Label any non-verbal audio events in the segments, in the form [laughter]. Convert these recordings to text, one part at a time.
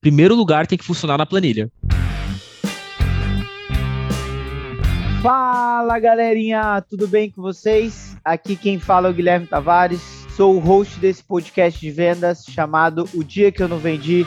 primeiro lugar tem que funcionar na planilha. Fala galerinha, tudo bem com vocês? Aqui quem fala é o Guilherme Tavares, sou o host desse podcast de vendas chamado O Dia Que Eu Não Vendi.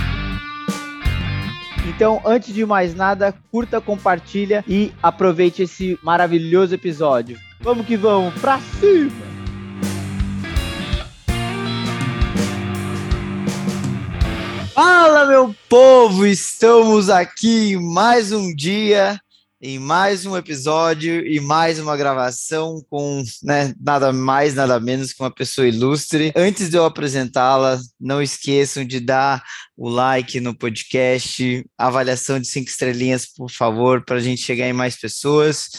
Então, antes de mais nada, curta, compartilha e aproveite esse maravilhoso episódio. Vamos que vamos, pra cima! Fala, meu povo! Estamos aqui mais um dia em mais um episódio e mais uma gravação com né, nada mais, nada menos que uma pessoa ilustre. Antes de eu apresentá-la, não esqueçam de dar o like no podcast, avaliação de cinco estrelinhas, por favor, para a gente chegar em mais pessoas.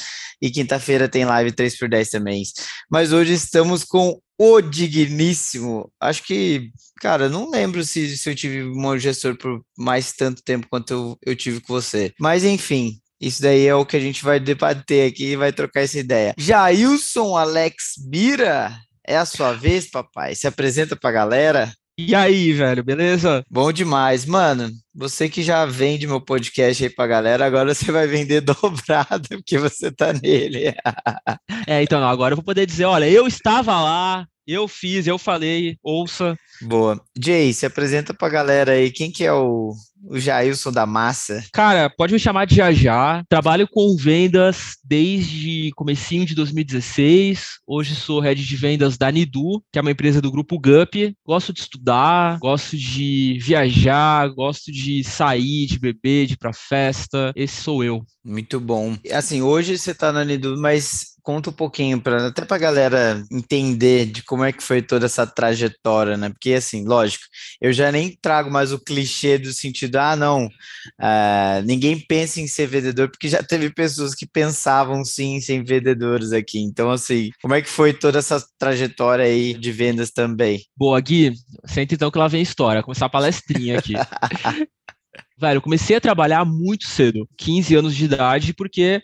E quinta-feira tem live 3 por 10 também. Mas hoje estamos com o digníssimo. Acho que, cara, não lembro se, se eu tive um gestor por mais tanto tempo quanto eu, eu tive com você. Mas enfim, isso daí é o que a gente vai debater aqui e vai trocar essa ideia. Jailson Alex Bira, é a sua vez, papai. Se apresenta pra galera. E aí, velho, beleza? Bom demais. Mano, você que já vende meu podcast aí pra galera, agora você vai vender [laughs] dobrado, porque você tá nele. é, então, agora eu vou poder dizer, olha, eu estava lá, eu fiz, eu falei, ouça. Boa. Jay, se apresenta pra galera aí, quem que é o, o Jailson da Massa? Cara, pode me chamar de Jajá. Trabalho com vendas desde comecinho de 2016. Hoje sou head de vendas da Nidu, que é uma empresa do grupo GUP. Gosto de estudar, gosto de viajar, gosto de sair, de beber, de ir pra festa. Esse sou eu. Muito bom. Assim, hoje você tá na Nidu, mas conta um pouquinho para até para galera entender de como é que foi toda essa trajetória, né? Porque assim, lógico, eu já nem trago mais o clichê do sentido, ah, não, uh, ninguém pensa em ser vendedor, porque já teve pessoas que pensavam sim em ser vendedores aqui. Então, assim, como é que foi toda essa trajetória aí de vendas também? Boa, Gui, senta então que lá vem a história, começar a palestrinha aqui. [laughs] Velho, eu comecei a trabalhar muito cedo, 15 anos de idade, porque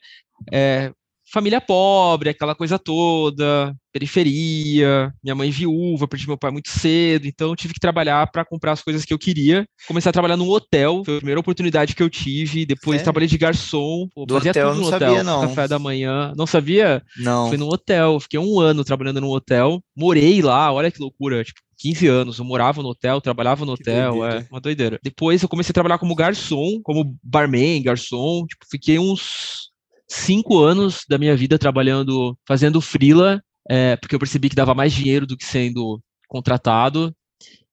é, família pobre, aquela coisa toda, periferia, minha mãe viúva, perdi meu pai muito cedo, então tive que trabalhar para comprar as coisas que eu queria. Comecei a trabalhar num hotel, foi a primeira oportunidade que eu tive, depois é. trabalhei de garçom, pô, Do fazia hotel, tudo no hotel, sabia, não. café da manhã. Não sabia? Não. Fui num hotel, fiquei um ano trabalhando num hotel, morei lá, olha que loucura, tipo, 15 anos, eu morava no hotel, trabalhava no hotel, doideira. é uma doideira. Depois eu comecei a trabalhar como garçom, como barman, garçom, tipo, fiquei uns cinco anos da minha vida trabalhando, fazendo freela, é, porque eu percebi que dava mais dinheiro do que sendo contratado.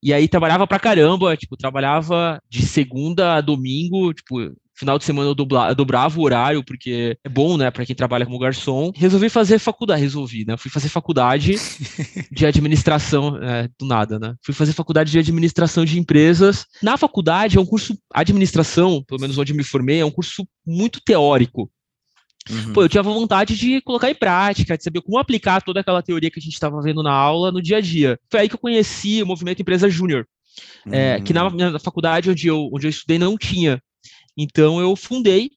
E aí trabalhava pra caramba, tipo, trabalhava de segunda a domingo, tipo, final de semana eu, eu dobrava o horário, porque é bom, né, para quem trabalha como garçom. Resolvi fazer faculdade, resolvi, né? Fui fazer faculdade [laughs] de administração, é, do nada, né? Fui fazer faculdade de administração de empresas. Na faculdade é um curso, administração, pelo menos onde me formei, é um curso muito teórico. Uhum. Pô, eu tinha vontade de colocar em prática, de saber como aplicar toda aquela teoria que a gente estava vendo na aula no dia a dia. Foi aí que eu conheci o movimento Empresa Júnior, uhum. é, que na, na faculdade onde eu, onde eu estudei não tinha. Então eu fundei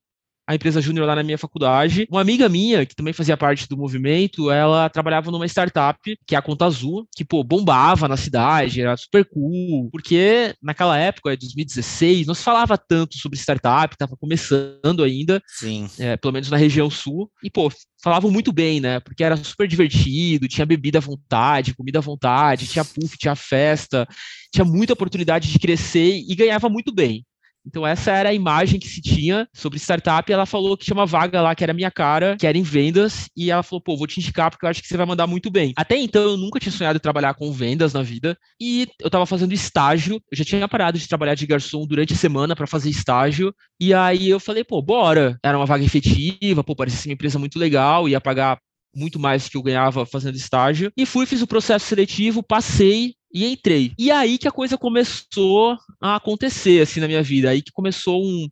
a empresa júnior lá na minha faculdade. Uma amiga minha, que também fazia parte do movimento, ela trabalhava numa startup, que é a Conta Azul, que, pô, bombava na cidade, era super cool, porque naquela época, 2016, não se falava tanto sobre startup, tava começando ainda, Sim. É, pelo menos na região sul, e, pô, falavam muito bem, né? Porque era super divertido, tinha bebida à vontade, comida à vontade, tinha puff, tinha festa, tinha muita oportunidade de crescer e ganhava muito bem. Então essa era a imagem que se tinha sobre startup. E ela falou que tinha uma vaga lá que era minha cara, que era em vendas, e ela falou: "Pô, vou te indicar porque eu acho que você vai mandar muito bem". Até então eu nunca tinha sonhado em trabalhar com vendas na vida, e eu tava fazendo estágio. Eu já tinha parado de trabalhar de garçom durante a semana para fazer estágio, e aí eu falei: "Pô, bora". Era uma vaga efetiva, pô, parecia uma empresa muito legal, ia pagar muito mais que eu ganhava fazendo estágio. E fui, fiz o processo seletivo, passei, e entrei. E aí que a coisa começou a acontecer, assim, na minha vida. Aí que começou um,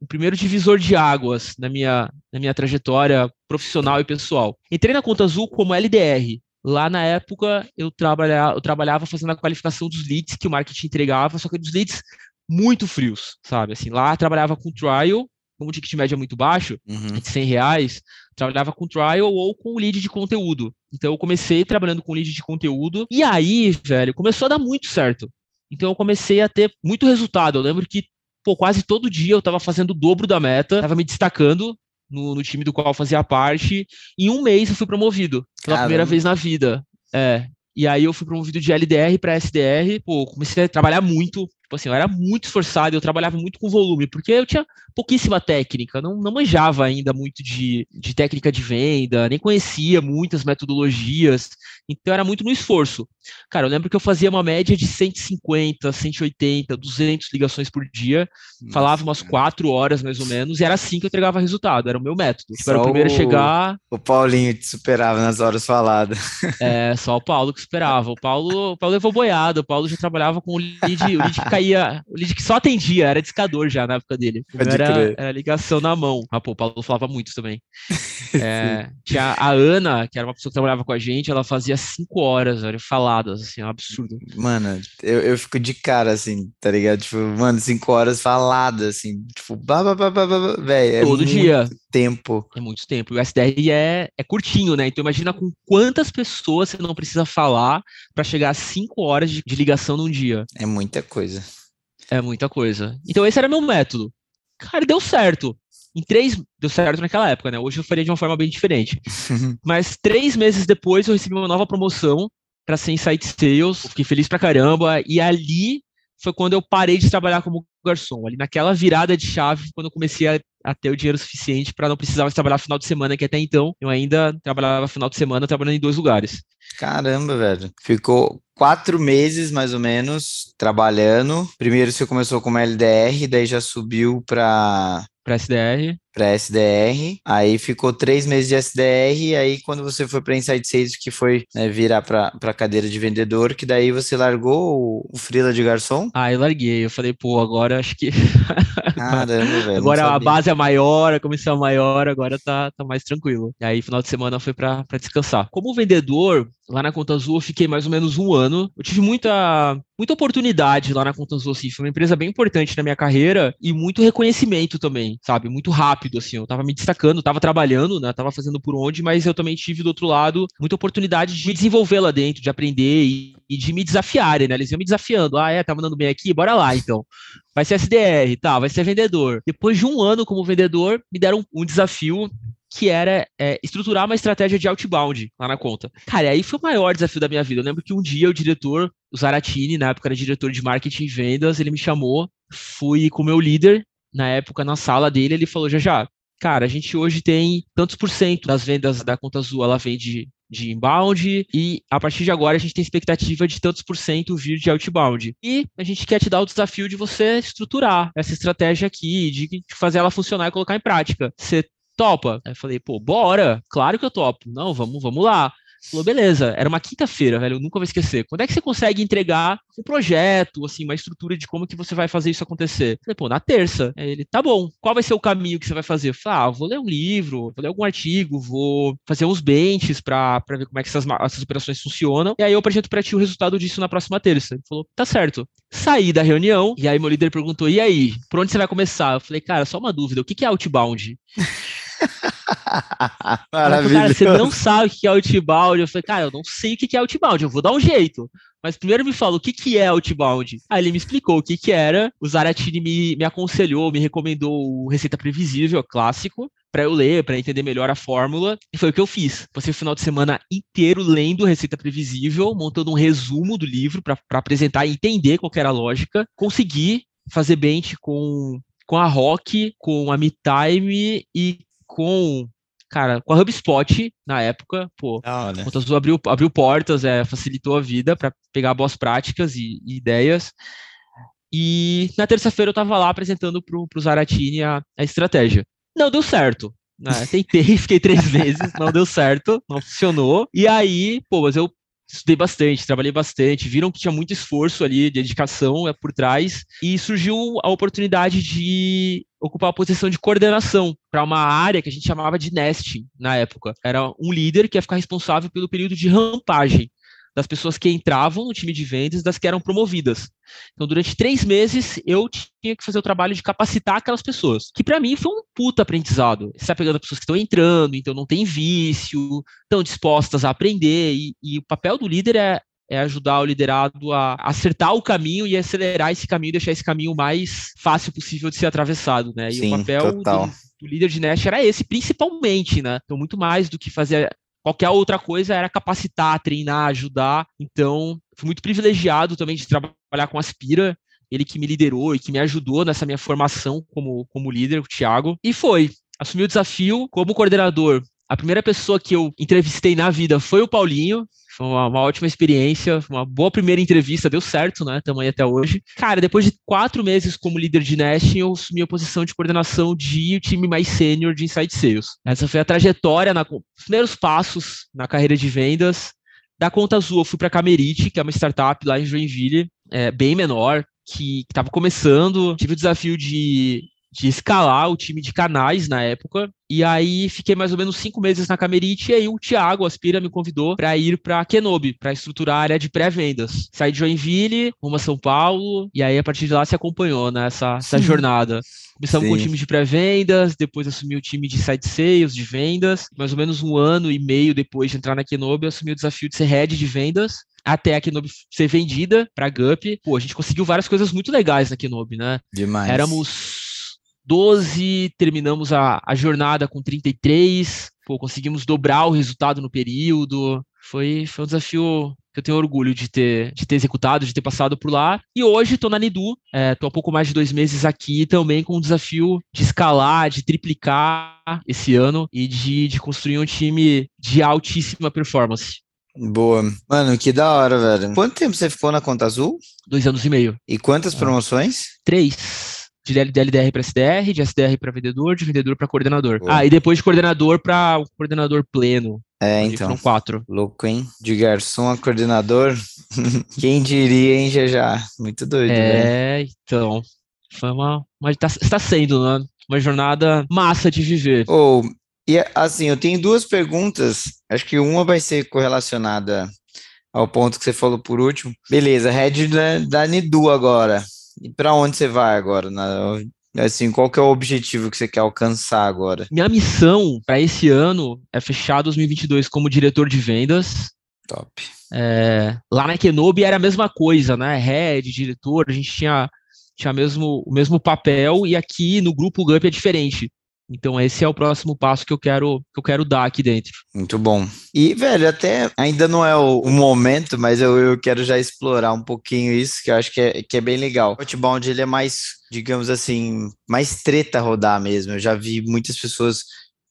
o primeiro divisor de águas na minha, na minha trajetória profissional e pessoal. Entrei na Conta Azul como LDR. Lá na época eu trabalhava, eu trabalhava fazendo a qualificação dos leads que o marketing entregava, só que dos leads muito frios, sabe? Assim, lá trabalhava com trial, como o ticket médio é muito baixo, uhum. de 100 reais, trabalhava com trial ou com lead de conteúdo. Então eu comecei trabalhando com lead de conteúdo, e aí, velho, começou a dar muito certo. Então eu comecei a ter muito resultado. Eu lembro que, pô, quase todo dia eu estava fazendo o dobro da meta, estava me destacando no, no, time do qual eu fazia parte. Em um mês eu fui promovido pela Caramba. primeira vez na vida. É. E aí eu fui promovido de LDR para SDR. Pô, comecei a trabalhar muito. Tipo assim, eu era muito esforçado, eu trabalhava muito com volume, porque eu tinha pouquíssima técnica, não, não manjava ainda muito de, de técnica de venda, nem conhecia muitas metodologias, então era muito no esforço. Cara, eu lembro que eu fazia uma média de 150, 180, 200 ligações por dia, Nossa, falava umas cara. quatro horas mais ou menos, e era assim que eu entregava resultado, era o meu método. Tipo, era o primeiro a chegar. O Paulinho te superava nas horas faladas. [laughs] É, só o Paulo que esperava. O Paulo, o Paulo levou boiada, o Paulo já trabalhava com o lead, o lead que caía, o lead que só atendia, era discador já na época dele. Era, era, ligação na mão. Ah, pô, o Paulo falava muito também. [laughs] É, tinha a Ana, que era uma pessoa que trabalhava com a gente, ela fazia cinco horas, velho, faladas, assim, é um absurdo. Mano, eu, eu fico de cara, assim, tá ligado? Tipo, mano, cinco horas faladas, assim, tipo, velho, é Todo dia. tempo. É muito tempo. E o SDR é, é curtinho, né? Então imagina com quantas pessoas você não precisa falar para chegar a cinco horas de, de ligação num dia. É muita coisa. É muita coisa. Então esse era meu método. Cara, deu certo. Em três. Deu certo naquela época, né? Hoje eu faria de uma forma bem diferente. [laughs] Mas três meses depois eu recebi uma nova promoção para ser Insight Sales. Fiquei feliz pra caramba. E ali foi quando eu parei de trabalhar como garçom. Ali naquela virada de chave, quando eu comecei a, a ter o dinheiro suficiente para não precisar mais trabalhar final de semana, que até então eu ainda trabalhava final de semana trabalhando em dois lugares. Caramba, velho. Ficou quatro meses, mais ou menos, trabalhando. Primeiro você começou como LDR, daí já subiu para para SDR. Para SDR. Aí ficou três meses de SDR. Aí, quando você foi para Insight Sales, que foi né, virar para cadeira de vendedor, que daí você largou o, o Frila de garçom? Ah, eu larguei. Eu falei, pô, agora acho que. [laughs] Caramba, velho. Agora a base é maior, a comissão é maior, agora tá, tá mais tranquilo. E aí, final de semana foi para descansar. Como vendedor, lá na Conta Azul, eu fiquei mais ou menos um ano. Eu tive muita, muita oportunidade lá na Conta Azul, assim. Foi uma empresa bem importante na minha carreira e muito reconhecimento também, sabe? Muito rápido, assim. Eu tava me destacando, tava trabalhando, né? Tava fazendo por onde, mas eu também tive do outro lado muita oportunidade de me desenvolver lá dentro, de aprender e, e de me desafiarem, né? Eles iam me desafiando. Ah, é, tá mandando bem aqui? Bora lá, então. Vai ser SDR, tá? Vai ser vendedor. Depois de um ano como vendedor, me deram um desafio que era é, estruturar uma estratégia de outbound lá na conta. Cara, aí foi o maior desafio da minha vida. Eu lembro que um dia o diretor, o Zaratini, na época era diretor de marketing e vendas, ele me chamou, fui com o meu líder, na época na sala dele, ele falou, já já, cara, a gente hoje tem tantos por cento das vendas da conta azul, ela vem de, de inbound, e a partir de agora a gente tem expectativa de tantos por cento vir de outbound. E a gente quer te dar o desafio de você estruturar essa estratégia aqui, de fazer ela funcionar e colocar em prática. Você topa? Aí eu falei, pô, bora, claro que eu topo. Não, vamos, vamos lá. Falou, beleza, era uma quinta-feira, velho, eu nunca vou esquecer. Quando é que você consegue entregar um projeto, assim, uma estrutura de como que você vai fazer isso acontecer? Falei, pô, na terça. Aí ele, tá bom, qual vai ser o caminho que você vai fazer? Eu falei, ah, vou ler um livro, vou ler algum artigo, vou fazer uns benches pra, pra ver como é que essas, essas operações funcionam. E aí eu apresento pra ti o resultado disso na próxima terça. Ele falou, tá certo. Saí da reunião, e aí meu líder perguntou, e aí, por onde você vai começar? Eu falei, cara, só uma dúvida, o que, que é outbound? [laughs] [laughs] Maravilha. Cara, você não sabe o que é outbound. Eu falei, cara, eu não sei o que é outbound, eu vou dar um jeito. Mas primeiro me fala o que, que é outbound. Aí ele me explicou o que, que era. O Zaratini me, me aconselhou, me recomendou o Receita Previsível, clássico, para eu ler, para entender melhor a fórmula. E foi o que eu fiz. Passei o final de semana inteiro lendo Receita Previsível, montando um resumo do livro para apresentar e entender qual era a lógica. Consegui fazer bench com com a Rock, com a MeTime e com cara, com a HubSpot na época, pô, ah, né? Azul abriu, abriu portas, é, facilitou a vida para pegar boas práticas e, e, ideias. E na terça-feira eu tava lá apresentando pro, pro Zaratini a, a estratégia. Não deu certo. Né? Tentei, [laughs] fiquei três meses, não deu certo, não funcionou. E aí, pô, mas eu estudei bastante, trabalhei bastante, viram que tinha muito esforço ali, dedicação é, por trás, e surgiu a oportunidade de ocupar a posição de coordenação para uma área que a gente chamava de nesting na época. Era um líder que ia ficar responsável pelo período de rampagem das pessoas que entravam no time de vendas das que eram promovidas. Então, durante três meses, eu tinha que fazer o trabalho de capacitar aquelas pessoas, que para mim foi um puta aprendizado. Você está pegando pessoas que estão entrando, então não tem vício, estão dispostas a aprender, e, e o papel do líder é, é ajudar o liderado a acertar o caminho e acelerar esse caminho, deixar esse caminho mais fácil possível de ser atravessado, né? E Sim, o papel do, do, líder de Nash era esse, principalmente, né? Então, muito mais do que fazer Qualquer outra coisa era capacitar, treinar, ajudar. Então, fui muito privilegiado também de trabalhar com Aspira, ele que me liderou e que me ajudou nessa minha formação como, como líder, o Thiago. E foi. Assumi o desafio como coordenador. A primeira pessoa que eu entrevistei na vida foi o Paulinho, foi uma, uma, ótima experiência, uma boa primeira entrevista, deu certo, né? Também até hoje. Cara, depois de quatro meses como líder de Nash, eu assumi a posição de coordenação de time mais sênior de Inside Sales. Essa foi a trajetória, na, os primeiros passos na carreira de vendas. Da Conta Azul, eu fui para a Camerite, que é uma startup lá em Joinville, é, bem menor, que estava começando. Tive o desafio de de escalar o time de canais na época. E aí fiquei mais ou menos cinco meses na Camerite e aí o Thiago Aspira me convidou para ir para Kenobi, para estruturar a área de pré-vendas. Saí de Joinville, rumo a São Paulo, e aí a partir de lá se acompanhou nessa né, jornada. Começamos com o time de pré-vendas, depois assumi o time de site sales, de vendas. Mais ou menos um ano e meio depois de entrar na Kenobi, assumi o desafio de ser head de vendas até a Kenobi ser vendida para Gup. Pô, a gente conseguiu várias coisas muito legais na Kenobi, né? Demais. Éramos 12, terminamos a, a jornada com 33, pô, conseguimos dobrar o resultado no período. Foi, foi um desafio que eu tenho orgulho de ter, de ter executado, de ter passado por lá. E hoje estou na Nidu, estou é, há pouco mais de dois meses aqui também com o desafio de escalar, de triplicar esse ano e de, de construir um time de altíssima performance. Boa. Mano, que da hora, velho. Quanto tempo você ficou na Conta Azul? Dois anos e meio. E quantas promoções? Três de LDR para SDR, de SDR para vendedor, de vendedor para coordenador. Ah, e depois de coordenador para o coordenador pleno. É, então. Foram quatro. Louco, hein? De garçom a coordenador. [laughs] Quem diria, hein, já já. Muito doido, É, né? então. Foi uma. uma tá, está sendo, né? Uma jornada massa de viver. Ou, oh, e assim, eu tenho duas perguntas. Acho que uma vai ser correlacionada ao ponto que você falou por último. Beleza, head da, da Nidu agora. E para onde você vai agora? Na, assim, qual que é o objetivo que você quer alcançar agora? Minha missão para esse ano é fechar 2022 como diretor de vendas. Top. É, lá na Kenobi era a mesma coisa, né? Head, diretor, a gente tinha, tinha mesmo, o mesmo papel e aqui no grupo GUP é diferente. Então esse é o próximo passo que eu quero que eu quero dar aqui dentro. Muito bom. E velho, até ainda não é o, o momento, mas eu, eu, quero já explorar um pouquinho isso, que eu acho que é, que é bem legal. O Outbound ele é mais, digamos assim, mais treta rodar mesmo. Eu já vi muitas pessoas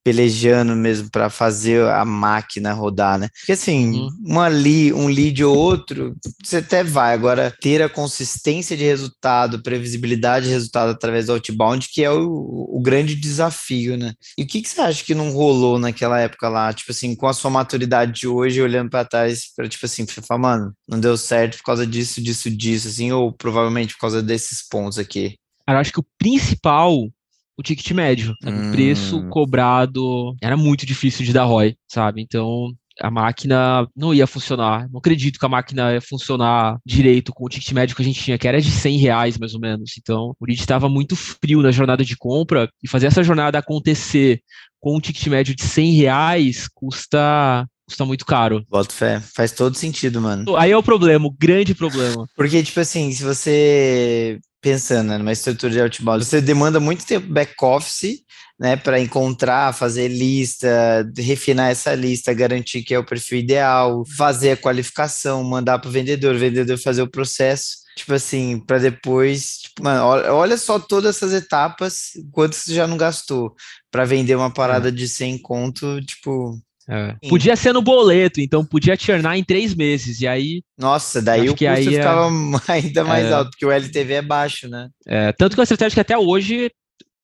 pelejando mesmo para fazer a máquina rodar, né? Porque assim, uhum. uma li, um lead ou outro, você até vai. Agora, ter a consistência de resultado, previsibilidade de resultado através do outbound, que é o, o grande desafio, né? E o que, que você acha que não rolou naquela época lá? Tipo assim, com a sua maturidade de hoje, olhando para trás, para tipo assim, você fala, mano, não deu certo por causa disso, disso, disso, assim, ou provavelmente por causa desses pontos aqui. Eu acho que o principal o ticket médio. Hum. O preço cobrado era muito difícil de dar ROI, sabe? Então a máquina não ia funcionar. Não acredito que a máquina ia funcionar direito com o ticket médio que a gente tinha, que era de 100 reais mais ou menos. Então o lead estava muito frio na jornada de compra e fazer essa jornada acontecer com um ticket médio de 100 reais custa custa muito caro. Boto fé. Faz todo sentido, mano. Aí é o problema, o grande problema. Porque, tipo assim, se você pensando né, numa estrutura de outbound, você demanda muito tempo back-office, né, para encontrar, fazer lista, refinar essa lista, garantir que é o perfil ideal, fazer a qualificação, mandar para o vendedor, o vendedor fazer o processo. Tipo assim, para depois, tipo, mano, olha só todas essas etapas, quanto você já não gastou para vender uma parada é. de 100 conto, tipo, é. Podia ser no boleto, então podia churnar em três meses, e aí... Nossa, daí o custo aí é ficava é... [laughs] ainda mais é... alto, porque o LTV é baixo, né? É, tanto que a estratégia que até hoje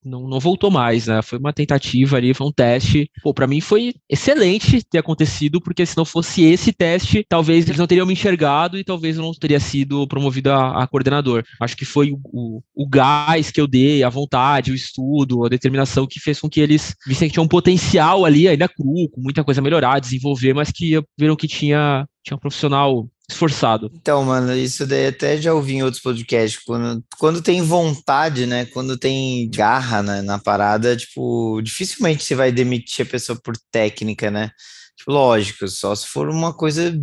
não, não voltou mais, né? Foi uma tentativa ali, foi um teste. Pô, pra mim foi excelente ter acontecido, porque se não fosse esse teste, talvez eles não teriam me enxergado e talvez eu não teria sido promovido a, a coordenador. Acho que foi o, o, gás que eu dei, a vontade, o estudo, a determinação que fez com que eles vissem que tinha um potencial ali, ainda cru, com muita coisa a melhorar, desenvolver, mas que viram que tinha, tinha um profissional esforçado. Então, mano, isso daí até já ouvi em outros podcasts. Quando, quando tem vontade, né? Quando tem garra né, na parada, tipo, dificilmente você vai demitir a pessoa por técnica, né? Tipo, lógico, só se for uma coisa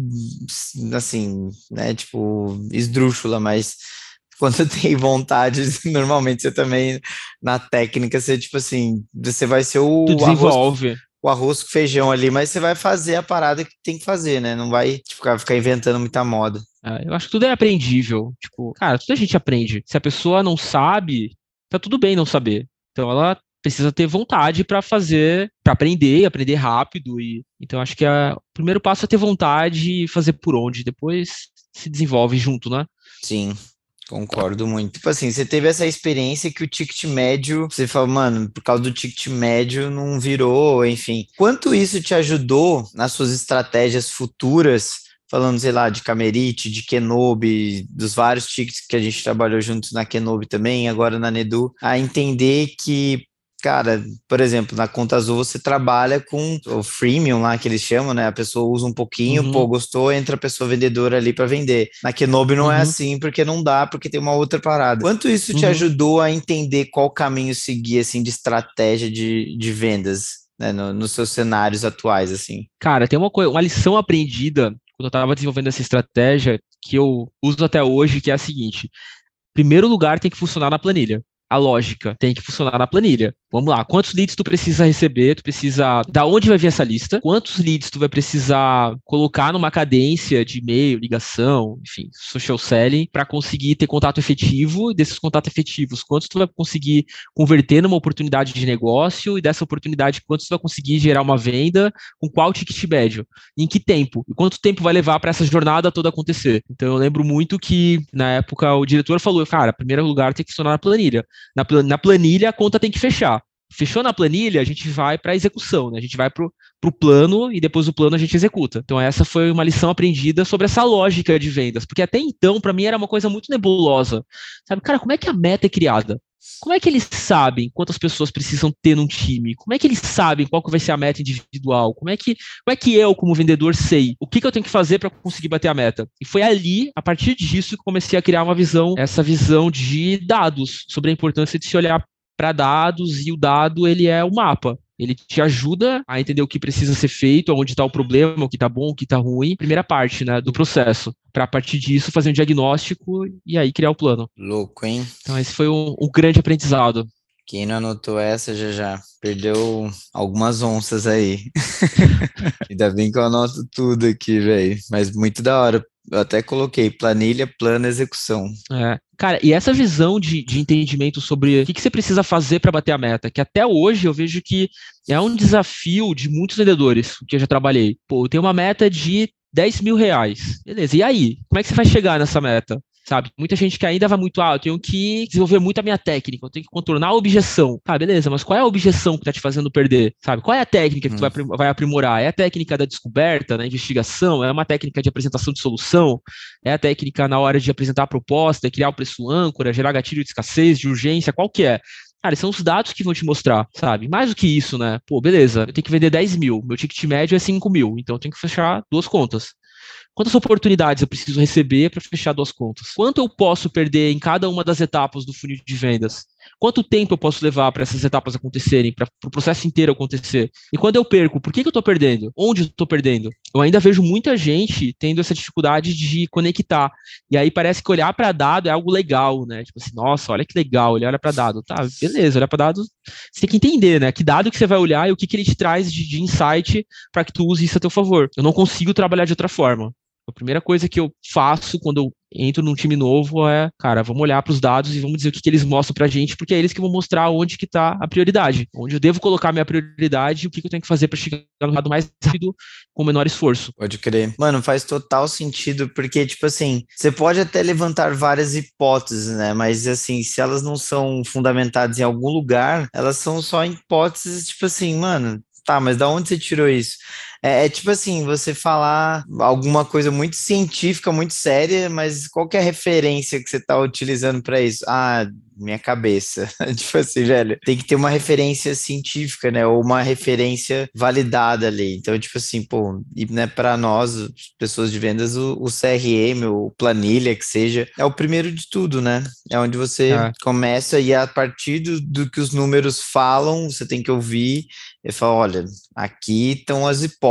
assim, né? Tipo, esdrúxula, mas [laughs] quando tem vontade, [laughs] normalmente você também, na técnica, você, tipo assim, você vai ser o. Tu desenvolve. Arroz, o arroz com feijão ali, mas você vai fazer a parada que tem que fazer, né? Não vai tipo, ficar, inventando muita moda. É, eu acho que tudo é aprendível. Tipo, cara, tudo a gente aprende. Se a pessoa não sabe, tá tudo bem não saber. Então ela precisa ter vontade para fazer, para aprender, aprender rápido e então acho que a, o primeiro passo é ter vontade e fazer por onde, depois se desenvolve junto, né? Sim. Concordo muito. Tipo assim, você teve essa experiência que o ticket médio, você falou, mano, por causa do ticket médio não virou, enfim. Quanto isso te ajudou nas suas estratégias futuras falando, sei lá, de Camerite, de Kenobi, dos vários tickets que a gente trabalhou juntos na Kenobi também, agora na Nedu, a entender que cara, por exemplo, na conta azul você trabalha com o freemium lá que eles chamam, né? A pessoa usa um pouquinho, uhum. pô, gostou, entra a pessoa vendedora ali para vender. Na Kenobi não é uhum. é assim, porque não dá, porque tem uma outra parada. Quanto isso te uhum. ajudou a entender qual caminho seguir, assim, de estratégia de, de vendas? Né, no, nos seus cenários atuais, assim. Cara, tem uma coisa, uma lição aprendida quando eu estava desenvolvendo essa estratégia que eu uso até hoje, que é a seguinte: primeiro lugar tem que funcionar na planilha a lógica tem que funcionar na planilha. Vamos lá, quantos leads tu precisa receber? Tu precisa. Da onde vai vir essa lista? Quantos leads tu vai precisar colocar numa cadência de e-mail, ligação, enfim, social selling, para conseguir ter contato efetivo? Desses contatos efetivos, quantos tu vai conseguir converter numa oportunidade de negócio? E dessa oportunidade, quantos tu vai conseguir gerar uma venda? Com qual ticket médio? Em que tempo? E quanto tempo vai levar para essa jornada toda acontecer? Então eu lembro muito que, na época, o diretor falou: cara, primeiro lugar tem que funcionar na planilha na, na planilha a conta tem que fechar. Fechou na planilha, a gente vai para a execução, né? A gente vai para o plano e depois do plano a gente executa. Então, essa foi uma lição aprendida sobre essa lógica de vendas, porque até então, para mim, era uma coisa muito nebulosa. Sabe, cara, como é que a meta é criada? Como é que eles sabem quantas pessoas precisam ter num time? Como é que eles sabem qual que vai ser a meta individual? Como é que, como é que eu, como vendedor, sei o que, que eu tenho que fazer para conseguir bater a meta? E foi ali, a partir disso, que comecei a criar uma visão, essa visão de dados, sobre a importância de se olhar para dados e o dado ele é o mapa. Ele te ajuda a entender o que precisa ser feito, onde está o problema, o que está bom, o que está ruim. Primeira parte, né, do processo. Para a partir disso fazer um diagnóstico e aí criar o plano. Louco, hein? Então esse foi um, um grande aprendizado. Quem não anotou essa já já perdeu algumas onças aí. [laughs] Ainda bem que eu anoto tudo aqui, velho. Mas muito da hora. Eu até coloquei planilha, plano, execução. É. Cara, e essa visão de, de entendimento sobre o que, que você precisa fazer para bater a meta, que até hoje eu vejo que é um desafio de muitos vendedores que eu já trabalhei. Pô, eu tenho uma meta de 10 mil reais. Beleza, e aí? Como é que você vai chegar nessa meta? Sabe? Muita gente que ainda vai muito alto, eu tenho que desenvolver muito a minha técnica, eu tenho que contornar a objeção. Ah, beleza, mas qual é a objeção que tá te fazendo perder, sabe? Qual é a técnica que hum. tu vai, vai aprimorar? É a técnica da descoberta, da investigação? É uma técnica de apresentação de solução? É a técnica na hora de apresentar a proposta, criar o preço âncora, gerar gatilho de escassez, de urgência, qual que é? Cara, são os dados que vão te mostrar, sabe? Mais do que isso, né? Pô, beleza, eu tenho que vender 10 mil, meu ticket médio é 5 mil, então eu tenho que fechar duas contas. Quantas oportunidades eu preciso receber para fechar duas contas? Quanto eu posso perder em cada uma das etapas do funil de vendas? Quanto tempo eu posso levar para essas etapas acontecerem, para o pro processo inteiro acontecer? E quando eu perco, por que, que eu estou perdendo? Onde eu estou perdendo? Eu ainda vejo muita gente tendo essa dificuldade de conectar. E aí parece que olhar para dado é algo legal, né? Tipo assim, nossa, olha que legal, ele olha para dado. Tá, beleza, olhar para dado, você tem que entender, né? Que dado que você vai olhar e o que, que ele te traz de, de insight para que tu use isso a teu favor. Eu não consigo trabalhar de outra forma. A primeira coisa que eu faço quando eu entro num time novo, é, cara, vamos olhar para os dados e vamos dizer o que, que eles mostram para a gente, porque é eles que vão mostrar onde que está a prioridade, onde eu devo colocar minha prioridade e o que, que eu tenho que fazer para chegar no lado mais rápido com menor esforço. Pode crer. Mano, faz total sentido, porque, tipo assim, você pode até levantar várias hipóteses, né? Mas, assim, se elas não são fundamentadas em algum lugar, elas são só hipóteses, tipo assim, mano, tá, mas da onde você tirou isso? É, é, tipo assim, você falar alguma coisa muito científica, muito séria, mas qual que é a referência que você está utilizando para isso? Ah, minha cabeça. [laughs] tipo assim, velho, tem que ter uma referência científica, né? Ou uma referência validada ali. Então, tipo assim, pô, e né, para nós, pessoas de vendas, o, o, CRM, o planilha, que seja, é o primeiro de tudo, né? É onde você é. começa e a partir do, do que os números falam, você tem que ouvir e falar, olha, aqui estão as hipóteses.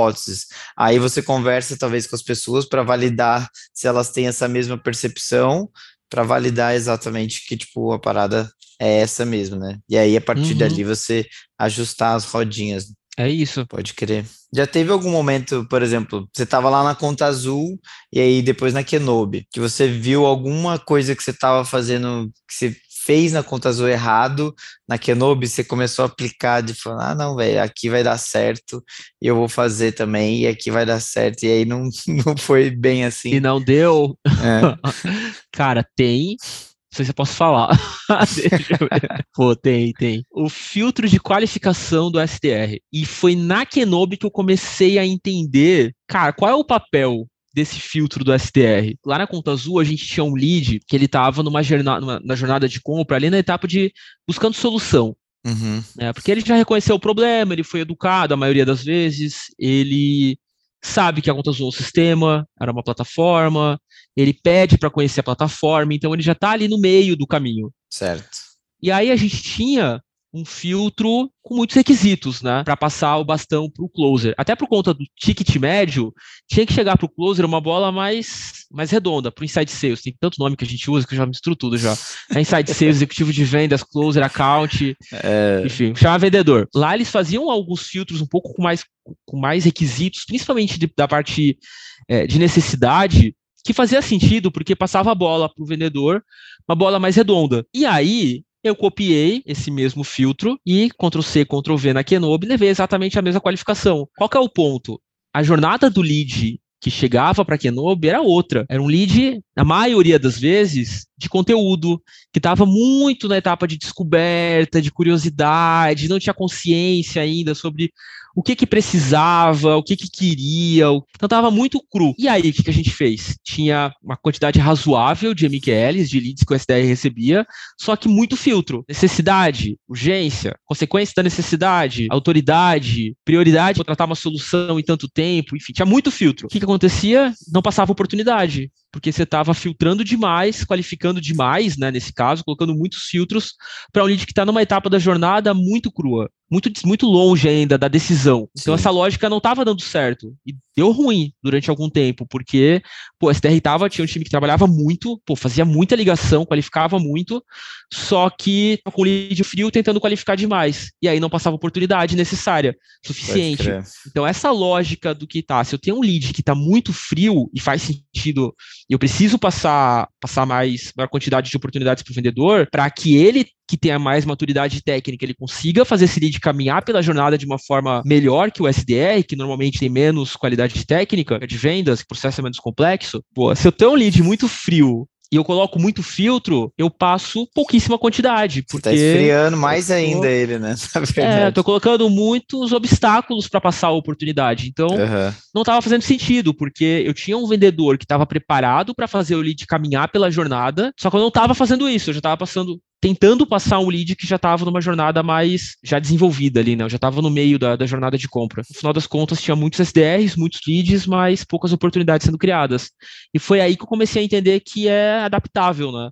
Aí você conversa talvez com as pessoas para validar se elas têm essa mesma percepção para validar exatamente que, tipo, a parada é essa mesmo, né? E aí, a partir uhum. dali, você ajustar as rodinhas. É isso. Pode crer. Já teve algum momento, por exemplo, você estava lá na conta azul e aí depois na Kenobi, que você viu alguma coisa que você estava fazendo, que você fez na conta azul errado, na Kenobi você começou a aplicar de falar, ah, não, velho, aqui vai dar certo, e eu vou fazer também, e aqui vai dar certo, e aí não, [laughs] não foi bem assim. E não deu. É. [laughs] Cara, tem, não sei se eu posso falar. [laughs] Pô, tem, tem. O filtro de qualificação do SDR. E foi na Kenobi que eu comecei a entender, cara, qual é o papel desse filtro do SDR. Lá na Conta Azul, a gente tinha um lead que ele estava numa jornada, numa, na jornada de compra, ali na etapa de buscando solução. Uhum. É, porque ele já reconheceu o problema, ele foi educado a maioria das vezes, ele sabe que a Conta Azul é um sistema, era uma plataforma, ele pede para conhecer a plataforma, então ele já está ali no meio do caminho. Certo. E aí a gente tinha um filtro com muitos requisitos, né, para passar o bastão para o closer. Até por conta do ticket médio, tinha que chegar para o closer uma bola mais, mais redonda, para o inside sales. Tem tanto nome que a gente usa que eu já misturo tudo já. É inside sales, executivo de vendas, closer, account, é... enfim, chama vendedor. Lá eles faziam alguns filtros um pouco com mais, com mais requisitos, principalmente de, da parte é, de necessidade, que fazia sentido porque passava a bola para o vendedor, uma bola mais redonda. E aí eu copiei esse mesmo filtro e Ctrl C, Ctrl V na Kenobi levei exatamente a mesma qualificação. Qual que é o ponto? A jornada do lead que chegava para Kenobi era outra. Era um lead, na maioria das vezes, de conteúdo, que estava muito na etapa de descoberta, de curiosidade, não tinha consciência ainda sobre o que que precisava, o que que queria, então estava muito cru. E aí, o que, que a gente fez? Tinha uma quantidade razoável de MQLs, de leads que o SDR recebia, só que muito filtro. Necessidade, urgência, consequência da necessidade, autoridade, prioridade para tratar uma solução em tanto tempo, enfim, tinha muito filtro. O que, que acontecia? Não passava oportunidade porque você estava filtrando demais, qualificando demais, né, nesse caso, colocando muitos filtros para um lead que está numa etapa da jornada muito crua, muito, muito longe ainda da decisão. Então Sim. essa lógica não estava dando certo. E deu ruim durante algum tempo, porque pô, a STR tava, tinha um time que trabalhava muito, pô, fazia muita ligação, qualificava muito, só que com o lead frio tentando qualificar demais. E aí não passava oportunidade necessária, suficiente. Então essa lógica do que tá, se eu tenho um lead que está muito frio e faz sentido eu preciso passar, passar mais maior quantidade de oportunidades para o vendedor, para que ele que tenha mais maturidade técnica, ele consiga fazer esse lead caminhar pela jornada de uma forma melhor que o SDR, que normalmente tem menos qualidade técnica de vendas, que o processo é menos complexo. Pô, se eu tenho um lead muito frio e eu coloco muito filtro, eu passo pouquíssima quantidade. Porque tá esfriando mais ainda ele, né? [laughs] É, tô colocando muitos obstáculos para passar a oportunidade. Então, uhum. não estava fazendo sentido, porque eu tinha um vendedor que estava preparado para fazer o lead caminhar pela jornada, só que eu não estava fazendo isso, eu já estava passando tentando passar um lead que já estava numa jornada mais já desenvolvida ali, né? Eu já estava no meio da, da, jornada de compra. No final das contas, tinha muitos SDRs, muitos leads, mas poucas oportunidades sendo criadas. E foi aí que eu comecei a entender que é adaptável, né?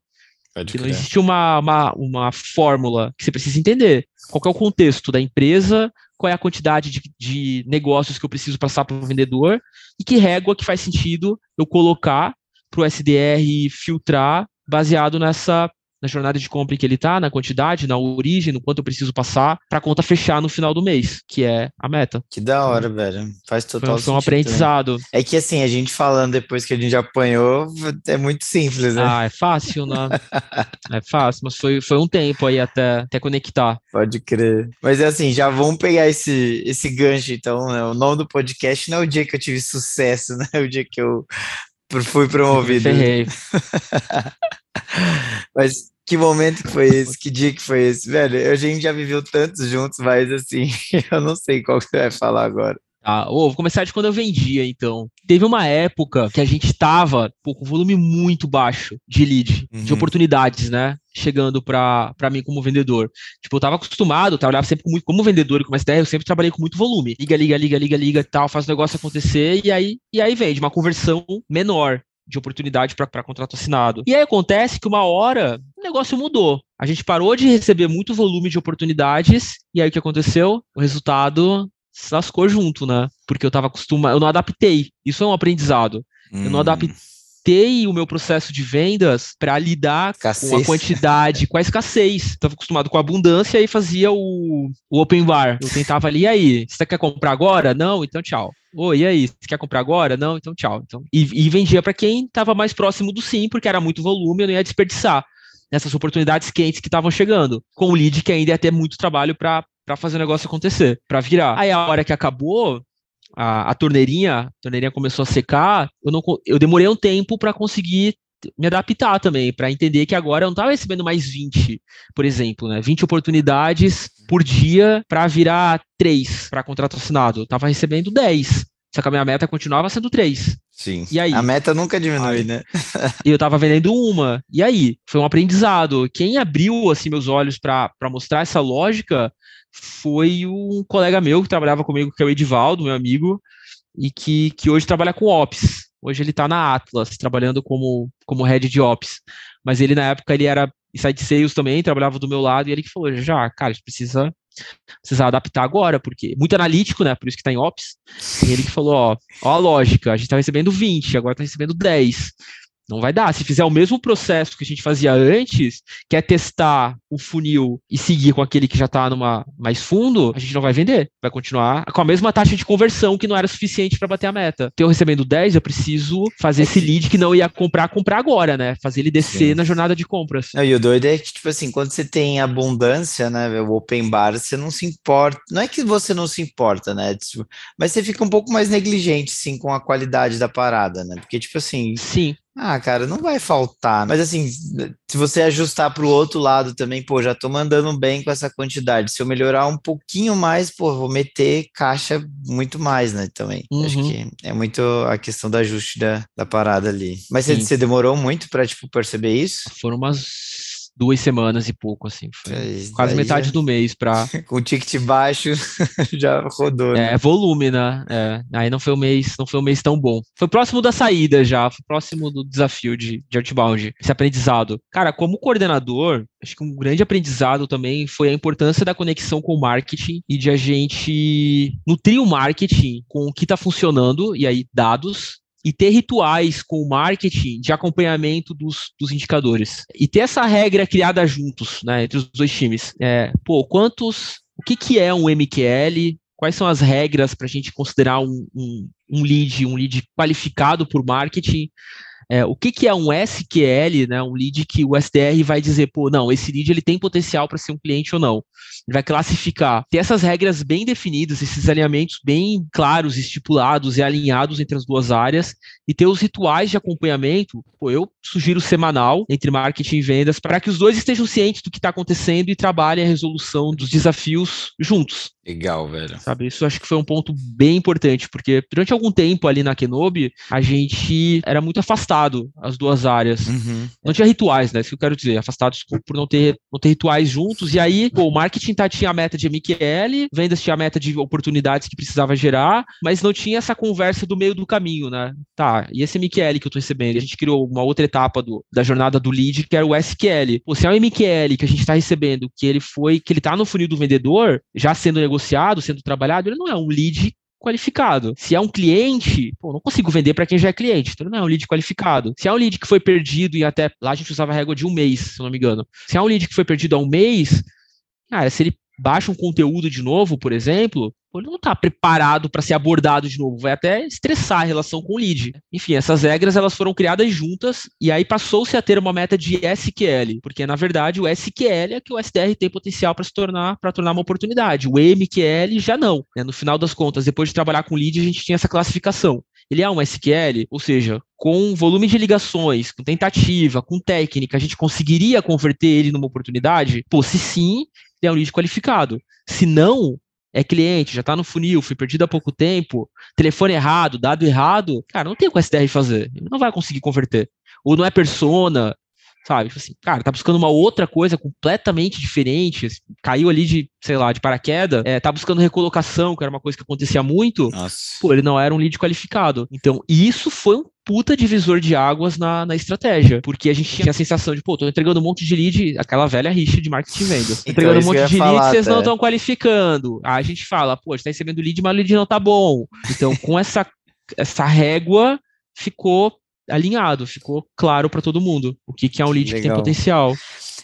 Pode que não existe uma, uma, uma fórmula que você precisa entender. Qual é o contexto da empresa, qual é a quantidade de, de negócios que eu preciso passar para o vendedor e que régua que faz sentido eu colocar para o SDR filtrar baseado nessa na jornada de compra em que ele está, na quantidade, na origem, no quanto eu preciso passar, para a conta fechar no final do mês, que é a meta. Que da hora, velho. Faz total foi, foi um aprendizado. Também. É que assim, a gente falando depois que a gente apanhou, é muito simples, né? Ah, é fácil, né? é fácil, mas foi, foi um tempo aí até, até conectar. Pode crer. Mas é assim, já vamos pegar esse, esse gancho, então, né? O nome do podcast não é o dia que eu tive sucesso, [laughs] né? É o dia que eu fui promovido. Ferrei. [laughs] mas que momento que foi esse? Que dia que foi esse? Velho, a gente já viveu tantos juntos, mas assim, [laughs] eu não sei qual que você vai falar agora. Oh, vou começar de quando eu vendia, então. Teve uma época que a gente estava com volume muito baixo de lead, uhum. de oportunidades, né? Chegando para mim como vendedor. Tipo, eu tava acostumado, trabalhava sempre com muito, como vendedor e como SDR, eu sempre trabalhei com muito volume. Liga, liga, liga, liga, liga e tal, faz o negócio acontecer e aí, e aí vende uma conversão menor de oportunidade para contrato assinado. E aí acontece que uma hora o negócio mudou. A gente parou de receber muito volume de oportunidades, e aí o que aconteceu? O resultado se lascou junto, né? Porque eu estava acostumado, eu não adaptei. Isso é um aprendizado. Hum. Eu não hum. adaptei o meu processo de vendas para lidar escassez. com a quantidade, com a escassez. Estava acostumado com a abundância e fazia o, o open bar. Eu tentava ali, e aí, você quer comprar agora? Não? Então tchau. Oi, e aí, quer comprar agora? Não? Então tchau. Então, e, e vendia para quem estava mais próximo do sim, porque era muito volume, eu não ia desperdiçar nessas oportunidades quentes que estavam chegando, com o lead que ainda ia ter muito trabalho para para fazer o negócio acontecer, para virar. Aí a hora que acabou, a, a torneirinha, a torneirinha começou a secar, eu, não, eu demorei um tempo para conseguir me adaptar também, para entender que agora eu não estava recebendo mais 20, por exemplo, né? 20 oportunidades por dia para virar 3 para contrato assinado. Eu estava recebendo 10. Só que a minha meta continuava sendo 3. Sim. E aí? A meta nunca diminui, aí, né? [laughs] e eu tava vendendo uma. E aí? Foi um aprendizado. Quem abriu assim meus olhos para mostrar essa lógica foi um colega meu que trabalhava comigo, que é o Edivaldo, meu amigo, e que, que hoje trabalha com Ops. Hoje ele está na Atlas, trabalhando como, como head de Ops. Mas ele, na época, ele era inside sales também, trabalhava do meu lado, e ele que falou, já, cara, a gente precisa, precisa adaptar agora, porque muito analítico, né, por isso que está em Ops. E ele que falou, ó, ó a lógica, a gente está recebendo 20, agora está recebendo 10. Não vai dar. Se fizer o mesmo processo que a gente fazia antes, que é testar o funil e seguir com aquele que já está numa mais fundo, a gente não vai vender. Vai continuar com a mesma taxa de conversão que não era suficiente para bater a meta. Então, eu recebendo 10, eu preciso fazer esse lead que não ia comprar, comprar agora, né? Fazer ele descer Sim. na jornada de compras. Não, e o doido é que, tipo assim, quando você tem abundância, né? O open bar, você não se importa. Não é que você não se importa, né? Tipo, mas você fica um pouco mais negligente, sim, com a qualidade da parada, né? Porque, tipo assim. Sim. Ah, cara, não vai faltar. Mas assim, se você ajustar para o outro lado também, pô, já tô mandando bem com essa quantidade. Se eu melhorar um pouquinho mais, pô, vou meter caixa muito mais, né? Também. Uhum. Acho que é muito a questão do ajuste da, da parada ali. Mas você, você demorou muito para tipo, perceber isso? Foram umas duas semanas e pouco, assim. Foi é, quase metade do mês para [laughs] Com o ticket baixo, [laughs] já rodou. Né? É, volume, né? É, aí não foi um mês, não foi um mês tão bom. Foi próximo da saída já, foi próximo do desafio de, de outbound, esse aprendizado. Cara, como coordenador, acho que um grande aprendizado também foi a importância da conexão com o marketing e de a gente nutrir o marketing com o que está funcionando, e aí dados, e ter rituais com o marketing de acompanhamento dos, dos indicadores. E ter essa regra criada juntos, né, entre os dois times. É, pô, quantos. O que, que é um MQL? Quais são as regras para a gente considerar um, um, um lead, um lead qualificado por marketing? É, o que, que é um SQL, né, um lead que o SDR vai dizer, pô, não, esse lead ele tem potencial para ser um cliente ou não. Ele vai classificar, ter essas regras bem definidas, esses alinhamentos bem claros, estipulados e alinhados entre as duas áreas, e ter os rituais de acompanhamento, pô, eu sugiro semanal entre marketing e vendas, para que os dois estejam cientes do que está acontecendo e trabalhem a resolução dos desafios juntos. Legal, velho. Sabe, isso acho que foi um ponto bem importante, porque durante algum tempo ali na Kenobi, a gente era muito afastado as duas áreas. Uhum. Não tinha rituais, né? Isso que eu quero dizer, afastados por não ter, não ter rituais juntos. E aí, pô, o marketing tinha a meta de MQL, vendas tinha a meta de oportunidades que precisava gerar, mas não tinha essa conversa do meio do caminho, né? Tá, e esse MQL que eu tô recebendo? A gente criou uma outra etapa do, da jornada do lead, que era o SQL. Pô, se é o MQL que a gente tá recebendo, que ele foi, que ele tá no funil do vendedor, já sendo negociado, sendo trabalhado, ele não é um lead qualificado. Se é um cliente, pô, não consigo vender para quem já é cliente, então não é um lead qualificado. Se é um lead que foi perdido e até lá a gente usava a régua de um mês, se não me engano. Se é um lead que foi perdido há um mês, cara, se ele baixa um conteúdo de novo, por exemplo, ele não está preparado para ser abordado de novo, vai até estressar a relação com o lead. Enfim, essas regras elas foram criadas juntas e aí passou-se a ter uma meta de SQL, porque na verdade o SQL é que o SDR tem potencial para se tornar para tornar uma oportunidade. O MQL já não. Né? No final das contas, depois de trabalhar com lead, a gente tinha essa classificação. Ele é um SQL, ou seja, com volume de ligações, com tentativa, com técnica, a gente conseguiria converter ele numa oportunidade? Pô, se sim, é um lead qualificado. Se não, é cliente, já está no funil, foi perdido há pouco tempo, telefone errado, dado errado, cara, não tem o que o SDR fazer. Ele não vai conseguir converter. Ou não é persona, sabe? Tipo assim, cara, tá buscando uma outra coisa completamente diferente, caiu ali de, sei lá, de paraquedas, é, tá buscando recolocação, que era uma coisa que acontecia muito, Nossa. pô, ele não era um lead qualificado. Então, isso foi um puta divisor de águas na, na estratégia, porque a gente tinha a sensação de, pô, tô entregando um monte de lead, aquela velha rixa de marketing vendas. Então, entregando um monte de lead, vocês não estão qualificando. Aí a gente fala, pô, a gente tá recebendo lead, mas o lead não tá bom. Então, [laughs] com essa, essa régua, ficou alinhado, ficou claro para todo mundo o que, que é um lead Legal. que tem potencial.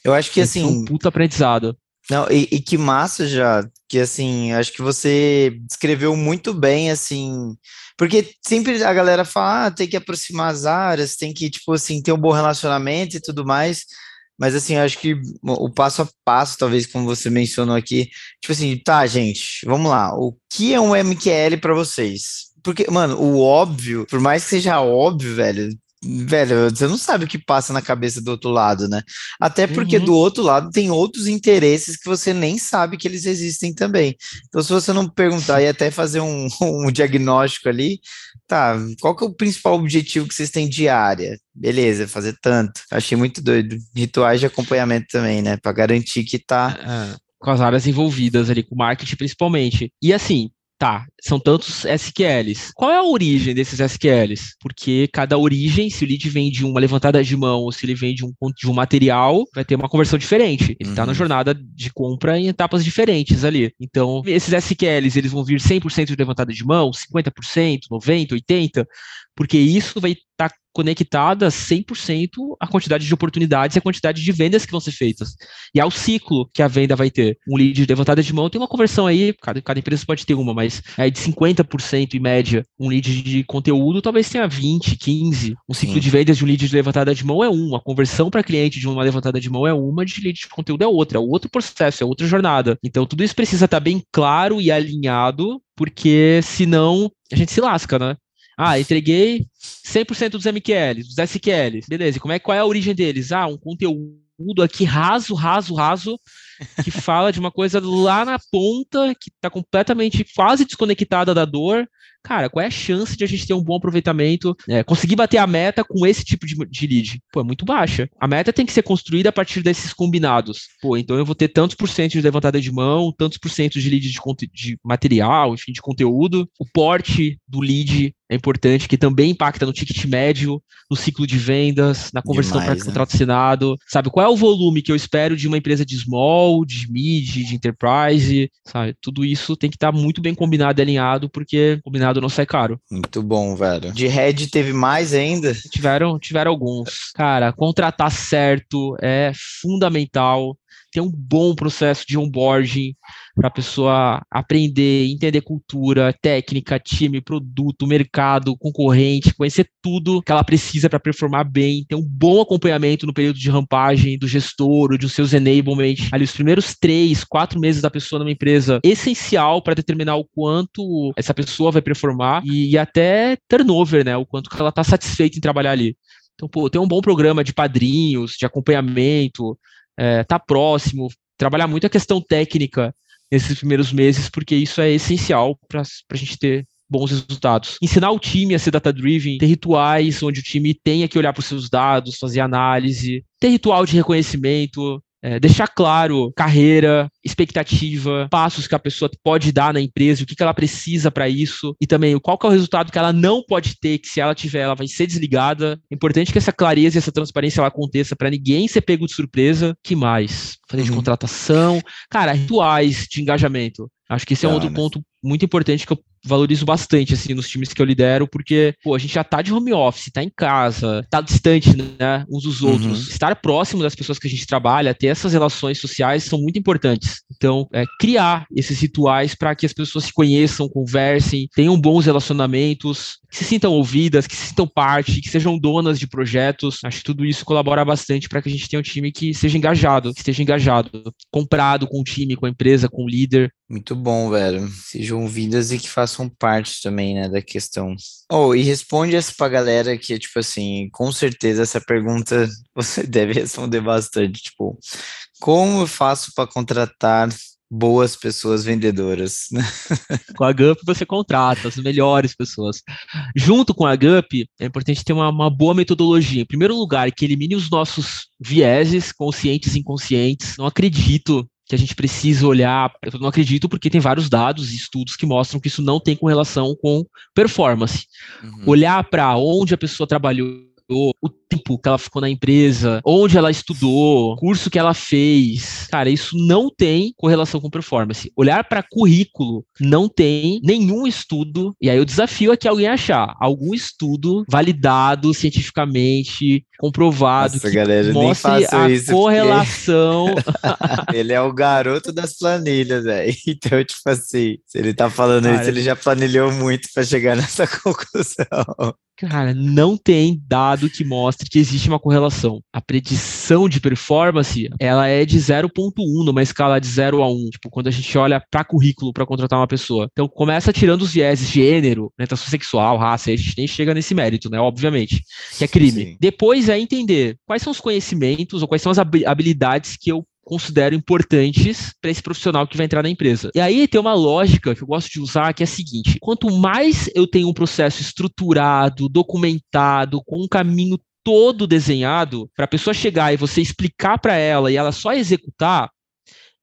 Eu acho que assim. um puta aprendizado. Não, e, e, que massa já, que assim, acho que você descreveu muito bem, assim, porque sempre a galera fala, ah, tem que aproximar as áreas, tem que, tipo assim, ter um bom relacionamento e tudo mais, mas assim, acho que o passo a passo, talvez, como você mencionou aqui, tipo assim, tá, gente, vamos lá, o que é um MQL para vocês? Porque, mano, o óbvio, por mais que seja óbvio, velho, velho, você não sabe o que passa na cabeça do outro lado, né? Até porque uhum. do outro lado tem outros interesses que você nem sabe que eles existem também. Então, se você não perguntar e até fazer um, [laughs] um diagnóstico ali, tá, qual que é o principal objetivo que vocês têm diária? Beleza, fazer tanto. Achei muito doido. Rituais de acompanhamento também, né? Para garantir que tá. É, com as áreas envolvidas ali, com marketing principalmente. E assim, Tá, são tantos SQLs. Qual é a origem desses SQLs? Porque cada origem, se o lead vem de uma levantada de mão ou se ele vem de um, de um material, vai ter uma conversão diferente. Ele está uhum. na jornada de compra em etapas diferentes ali. Então, esses SQLs, eles vão vir 100% de levantada de mão, 50%, 90%, 80%, porque isso vai estar tá conectada 100% à quantidade de oportunidades e à quantidade de vendas que vão ser feitas. E ao ciclo que a venda vai ter. Um lead de levantada de mão tem uma conversão aí, cada, cada empresa pode ter uma, mas é de 50% em média. Um lead de conteúdo talvez tenha 20, 15. Um ciclo Sim. de vendas de um lead de levantada de mão é um. A conversão para cliente de uma levantada de mão é uma, de lead de conteúdo é outra. É outro processo, é outra jornada. Então tudo isso precisa estar bem claro e alinhado, porque senão a gente se lasca, né? Ah, entreguei 100% dos MQLs, dos SQLs. Beleza, como é, qual é a origem deles? Ah, um conteúdo aqui raso, raso, raso, que fala de uma coisa lá na ponta, que está completamente quase desconectada da dor, cara, qual é a chance de a gente ter um bom aproveitamento, é, conseguir bater a meta com esse tipo de, de lead? Pô, é muito baixa. A meta tem que ser construída a partir desses combinados. Pô, então eu vou ter tantos por cento de levantada de mão, tantos por cento de lead de, de material, enfim, de conteúdo. O porte do lead é importante, que também impacta no ticket médio, no ciclo de vendas, na conversão para né? contrato assinado. Sabe, qual é o volume que eu espero de uma empresa de small, de mid, de enterprise, sabe? Tudo isso tem que estar muito bem combinado e alinhado, porque combinado não sai caro. Muito bom, velho. De head teve mais ainda? Tiveram, tiveram alguns. Cara, contratar certo é fundamental ter um bom processo de onboarding para a pessoa aprender, entender cultura, técnica, time, produto, mercado, concorrente, conhecer tudo que ela precisa para performar bem, ter um bom acompanhamento no período de rampagem do gestor, dos seus enablement. Ali, os primeiros três, quatro meses da pessoa numa empresa, essencial para determinar o quanto essa pessoa vai performar e, e até turnover, né? O quanto que ela está satisfeita em trabalhar ali. Então, pô, ter um bom programa de padrinhos, de acompanhamento, é, tá próximo, trabalhar muito a questão técnica nesses primeiros meses, porque isso é essencial para a gente ter bons resultados. Ensinar o time a ser data-driven, ter rituais onde o time tenha que olhar para os seus dados, fazer análise, ter ritual de reconhecimento, é, deixar claro carreira, expectativa, passos que a pessoa pode dar na empresa, o que, que ela precisa para isso, e também qual que é o resultado que ela não pode ter, que se ela tiver, ela vai ser desligada. É importante que essa clareza e essa transparência ela aconteça para ninguém ser pego de surpresa. Que mais? Fazer de uhum. contratação. Cara, rituais de engajamento. Acho que esse é um outro ponto muito importante que eu valorizo bastante, assim, nos times que eu lidero, porque, pô, a gente já tá de home office, tá em casa, tá distante, né, uns dos uhum. outros. Estar próximo das pessoas que a gente trabalha, ter essas relações sociais são muito importantes. Então, é, criar esses rituais para que as pessoas se conheçam, conversem, tenham bons relacionamentos, que se sintam ouvidas, que se sintam parte, que sejam donas de projetos. Acho que tudo isso colabora bastante para que a gente tenha um time que seja engajado, que esteja engajado, comprado com o time, com a empresa, com o líder. Muito bom, velho. Sejam ouvidas e que façam parte também, né, da questão. Oh, e responde essa pra galera que, tipo assim, com certeza essa pergunta [laughs] você deve responder bastante. Tipo, como eu faço para contratar boas pessoas vendedoras. [laughs] Com a GUP você contrata as melhores pessoas. Junto com a GUP, é importante ter uma, uma, boa metodologia. Em primeiro lugar, que elimine os nossos vieses, conscientes e inconscientes. Não acredito que a gente precisa olhar, eu não acredito porque tem vários dados e estudos que mostram que isso não tem correlação com performance. Uhum. Olhar para onde a pessoa trabalhou o tempo que ela ficou na empresa, onde ela estudou, curso que ela fez. Cara, isso não tem correlação com performance. Olhar para currículo não tem nenhum estudo, e aí o desafio é que alguém achar algum estudo validado cientificamente, comprovado, Nossa, que galera, mostre a isso correlação. Porque... [laughs] ele é o garoto das planilhas, velho. [laughs] Então, tipo assim, se ele tá falando Cara, isso, ele já planilhou muito para chegar nessa [laughs] conclusão. Cara, não tem dado que mostre que existe uma correlação. A predição de performance, ela é de 0.1 numa escala de 0 a 1, tipo, quando a gente olha para currículo para contratar uma pessoa. Então, começa tirando os vieses gênero, orientação sexual, raça, a gente nem chega nesse mérito, né, obviamente, que é crime. Sim. Depois é entender quais são os conhecimentos ou quais são as habilidades que eu considero importantes para esse profissional que vai entrar na empresa. E aí tem uma lógica que eu gosto de usar que é a seguinte: quanto mais eu tenho um processo estruturado, documentado, com um caminho todo desenhado para a pessoa chegar e você explicar para ela e ela só executar,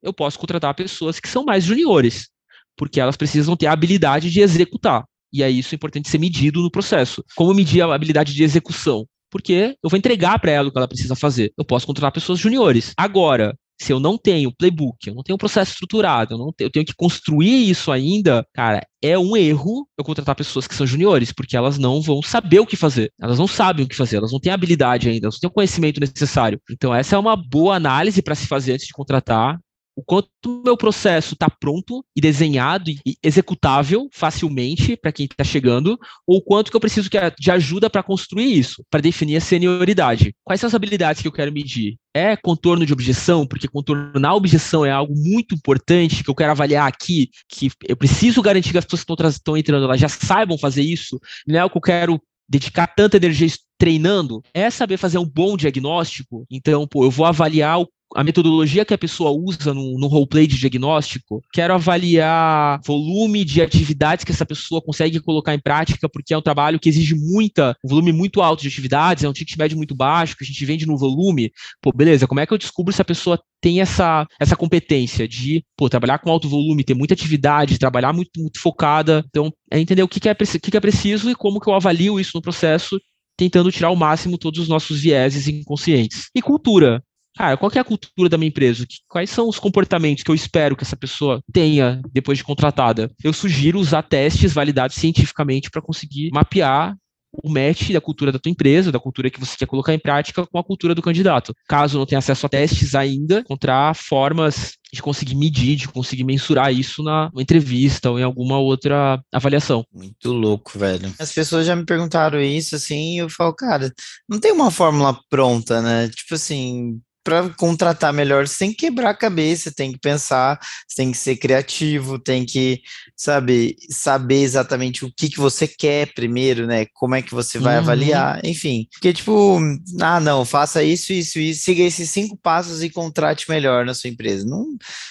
eu posso contratar pessoas que são mais juniores, porque elas precisam ter a habilidade de executar. E aí isso é importante ser medido no processo. Como medir a habilidade de execução? Porque eu vou entregar para ela o que ela precisa fazer. Eu posso contratar pessoas juniores. Agora, se eu não tenho playbook, eu não tenho um processo estruturado, eu, não tenho, eu tenho que construir isso ainda, cara, é um erro eu contratar pessoas que são juniores, porque elas não vão saber o que fazer. Elas não sabem o que fazer, elas não têm habilidade ainda, elas não têm o conhecimento necessário. Então, essa é uma boa análise para se fazer antes de contratar o quanto o meu processo está pronto e desenhado e executável facilmente para quem está chegando, ou quanto que eu preciso de ajuda para construir isso, para definir a senioridade. Quais são as habilidades que eu quero medir? É contorno de objeção, porque contornar objeção é algo muito importante que eu quero avaliar aqui, que eu preciso garantir que as pessoas que estão entrando elas já saibam fazer isso, não é o que eu quero dedicar tanta energia treinando, é saber fazer um bom diagnóstico. Então, pô, eu vou avaliar o a metodologia que a pessoa usa no, no roleplay de diagnóstico, quero avaliar volume de atividades que essa pessoa consegue colocar em prática, porque é um trabalho que exige muita, um volume muito alto de atividades, é um ticket médio muito baixo, que a gente vende no volume. Pô, beleza, como é que eu descubro se a pessoa tem essa, essa competência de pô, trabalhar com alto volume, ter muita atividade, trabalhar muito, muito focada. Então, é entender o que, que, é, o que, que é preciso e como que eu avalio isso no processo tentando tirar ao máximo todos os nossos vieses inconscientes. E cultura cara, qual é a cultura da minha empresa? Quais são os comportamentos que eu espero que essa pessoa tenha depois de contratada? Eu sugiro usar testes validados cientificamente para conseguir mapear o match da cultura da tua empresa, da cultura que você quer colocar em prática com a cultura do candidato. Caso não tenha acesso a testes ainda, encontrar formas de conseguir medir, de conseguir mensurar isso na entrevista ou em alguma outra avaliação. Muito louco, velho. As pessoas já me perguntaram isso, assim, e eu falo, cara, não tem uma fórmula pronta, né? Tipo assim, para contratar melhor sem quebrar a cabeça, tem que pensar, tem que ser criativo, tem que, sabe, saber exatamente o que, que você quer primeiro, né? Como é que você vai uhum. avaliar, enfim. Porque, tipo, ah, não, faça isso, isso, isso, siga esses cinco passos e contrate melhor na sua empresa. Não,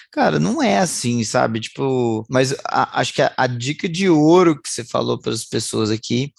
cara, não é assim, sabe? Tipo, mas a, acho que a, a dica de ouro que você falou para as pessoas aqui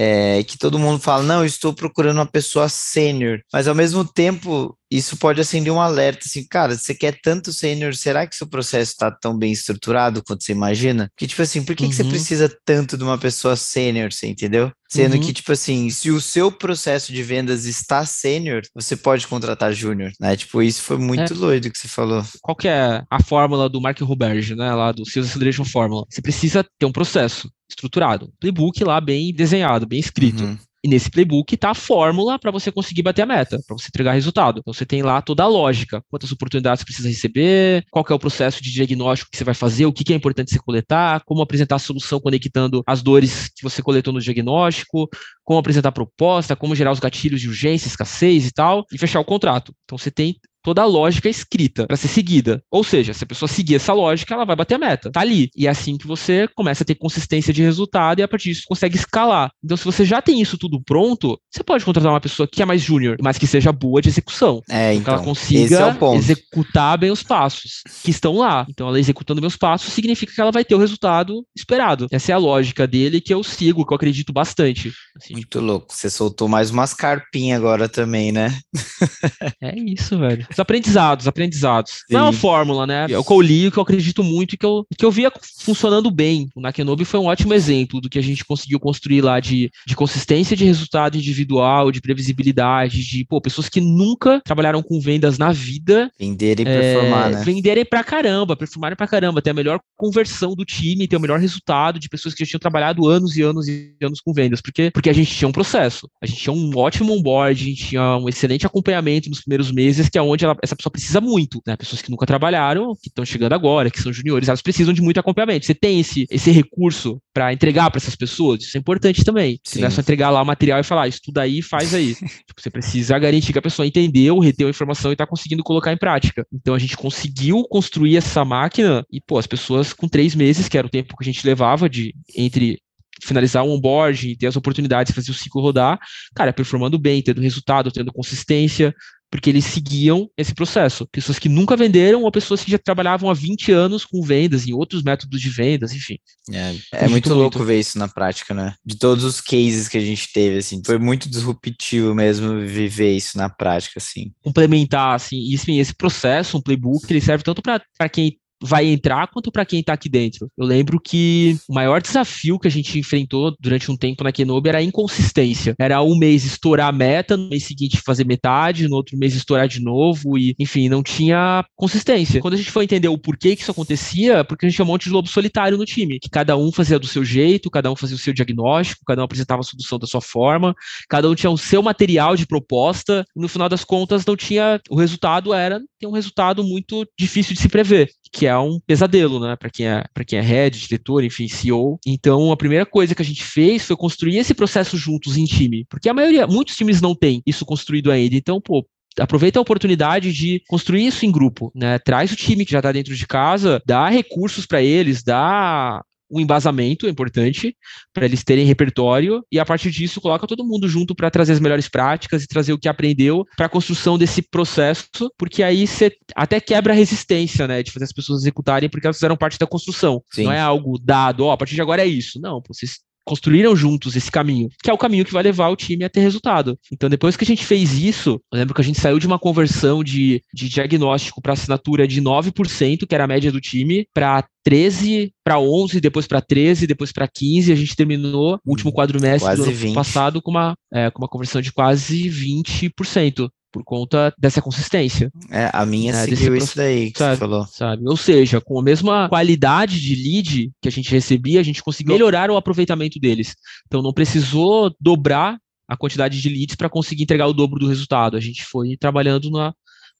é, que todo mundo fala, não, estou procurando uma pessoa sênior, mas ao mesmo tempo isso pode acender um alerta, assim, cara, você quer tanto sênior, será que seu processo está tão bem estruturado quanto você imagina? Porque, tipo assim, por que, uhum. que você uhum. precisa tanto de uma pessoa sênior, você entendeu? Sendo uhum. que, tipo assim, se o seu processo de vendas está sênior, você pode contratar júnior, né? Tipo, isso foi muito é. doido que você falou. Qual que é a fórmula do Mark Roberge, né? Lá do Sales Acceleration Formula. Você precisa ter um processo estruturado, playbook lá bem desenhado, bem escrito. Uhum. E nesse playbook está a fórmula para você conseguir bater a meta, para você entregar resultado. Então você tem lá toda a lógica, quantas oportunidades você precisa receber, qual é o processo de diagnóstico que você vai fazer, o que, que é importante você coletar, como apresentar a solução conectando as dores que você coletou no diagnóstico, como apresentar a proposta, como gerar os gatilhos de urgência, escassez e tal, e fechar o contrato. Então você tem toda a lógica escrita para ser seguida. Ou seja, se a pessoa seguir essa lógica, ela vai bater a meta. Tá ali. E é assim que você começa a ter consistência de resultado e a partir disso consegue escalar. Então, se você já tem isso tudo pronto, você pode contratar uma pessoa que é mais júnior, mas que seja boa de execução. É, então, que ela então, consiga é executar bem os passos que estão lá. Então, ela executando os passos significa que ela vai ter o resultado esperado. Essa é a lógica dele que eu sigo, que eu acredito bastante. Assim, Muito tipo... louco. Você soltou mais umas carpinhas agora também, né? [laughs] é isso, velho. Os aprendizados, aprendizados. Sim. Não é uma fórmula, né? É o que eu li, o que eu acredito muito e que eu, que eu via funcionando bem. O Nakenobi foi um ótimo exemplo do que a gente conseguiu construir lá de, de consistência de resultado individual, de previsibilidade, de pô, pessoas que nunca trabalharam com vendas na vida. Venderem e é, performar, né? Venderem pra caramba, performarem pra caramba, ter a melhor conversão do time, ter o melhor resultado de pessoas que já tinham trabalhado anos e anos e anos com vendas. Porque, porque a gente tinha um processo, a gente tinha um ótimo onboard, a gente tinha um excelente acompanhamento nos primeiros meses, que é onde ela, essa pessoa precisa muito, né? Pessoas que nunca trabalharam, que estão chegando agora, que são juniores, elas precisam de muito acompanhamento. Você tem esse, esse recurso para entregar para essas pessoas, isso é importante também. Se não é só entregar lá o material e falar, ah, estuda aí, faz aí. [laughs] tipo, você precisa garantir que a pessoa entendeu, reteu a informação e está conseguindo colocar em prática. Então a gente conseguiu construir essa máquina e, pô, as pessoas com três meses, que era o tempo que a gente levava de entre finalizar o onboard, ter as oportunidades de fazer o ciclo rodar, cara, performando bem, tendo resultado, tendo consistência, porque eles seguiam esse processo. Pessoas que nunca venderam ou pessoas que já trabalhavam há 20 anos com vendas em outros métodos de vendas, enfim. É, é muito louco ver isso na prática, né? De todos os cases que a gente teve, assim, foi muito disruptivo mesmo viver isso na prática, assim. Complementar, assim, esse processo, um playbook, ele serve tanto para quem vai entrar quanto para quem está aqui dentro. Eu lembro que o maior desafio que a gente enfrentou durante um tempo na Kenobi era a inconsistência. Era um mês estourar a meta, no mês seguinte fazer metade, no outro mês estourar de novo e, enfim, não tinha consistência. Quando a gente foi entender o porquê que isso acontecia, porque a gente tinha um monte de lobo solitário no time, que cada um fazia do seu jeito, cada um fazia o seu diagnóstico, cada um apresentava a solução da sua forma, cada um tinha o seu material de proposta, e no final das contas não tinha, o resultado era ter um resultado muito difícil de se prever, que é um pesadelo, né, para quem é para quem é head, diretor, enfim, CEO. Então, a primeira coisa que a gente fez foi construir esse processo juntos em time, porque a maioria, muitos times não têm isso construído ainda. Então, pô, aproveita a oportunidade de construir isso em grupo, né? Traz o time que já está dentro de casa, dá recursos para eles, dá um embasamento é importante para eles terem repertório e a partir disso coloca todo mundo junto para trazer as melhores práticas e trazer o que aprendeu para a construção desse processo, porque aí você até quebra a resistência, né, de fazer as pessoas executarem porque elas fizeram parte da construção. Sim. Não é algo dado, ó, a partir de agora é isso. Não, vocês construíram juntos esse caminho, que é o caminho que vai levar o time a ter resultado. Então, depois que a gente fez isso, eu lembro que a gente saiu de uma conversão de, de diagnóstico para assinatura de 9%, que era a média do time, para 13 para 11, depois para 13, depois para 15. A gente terminou o último quadrimestre quase do ano 20. passado com uma, é, com uma conversão de quase 20% por conta dessa consistência. É, a minha é, seguiu isso daí que sabe, você falou. Sabe? Ou seja, com a mesma qualidade de lead que a gente recebia, a gente conseguiu melhorar o aproveitamento deles. Então não precisou dobrar a quantidade de leads para conseguir entregar o dobro do resultado. A gente foi trabalhando na,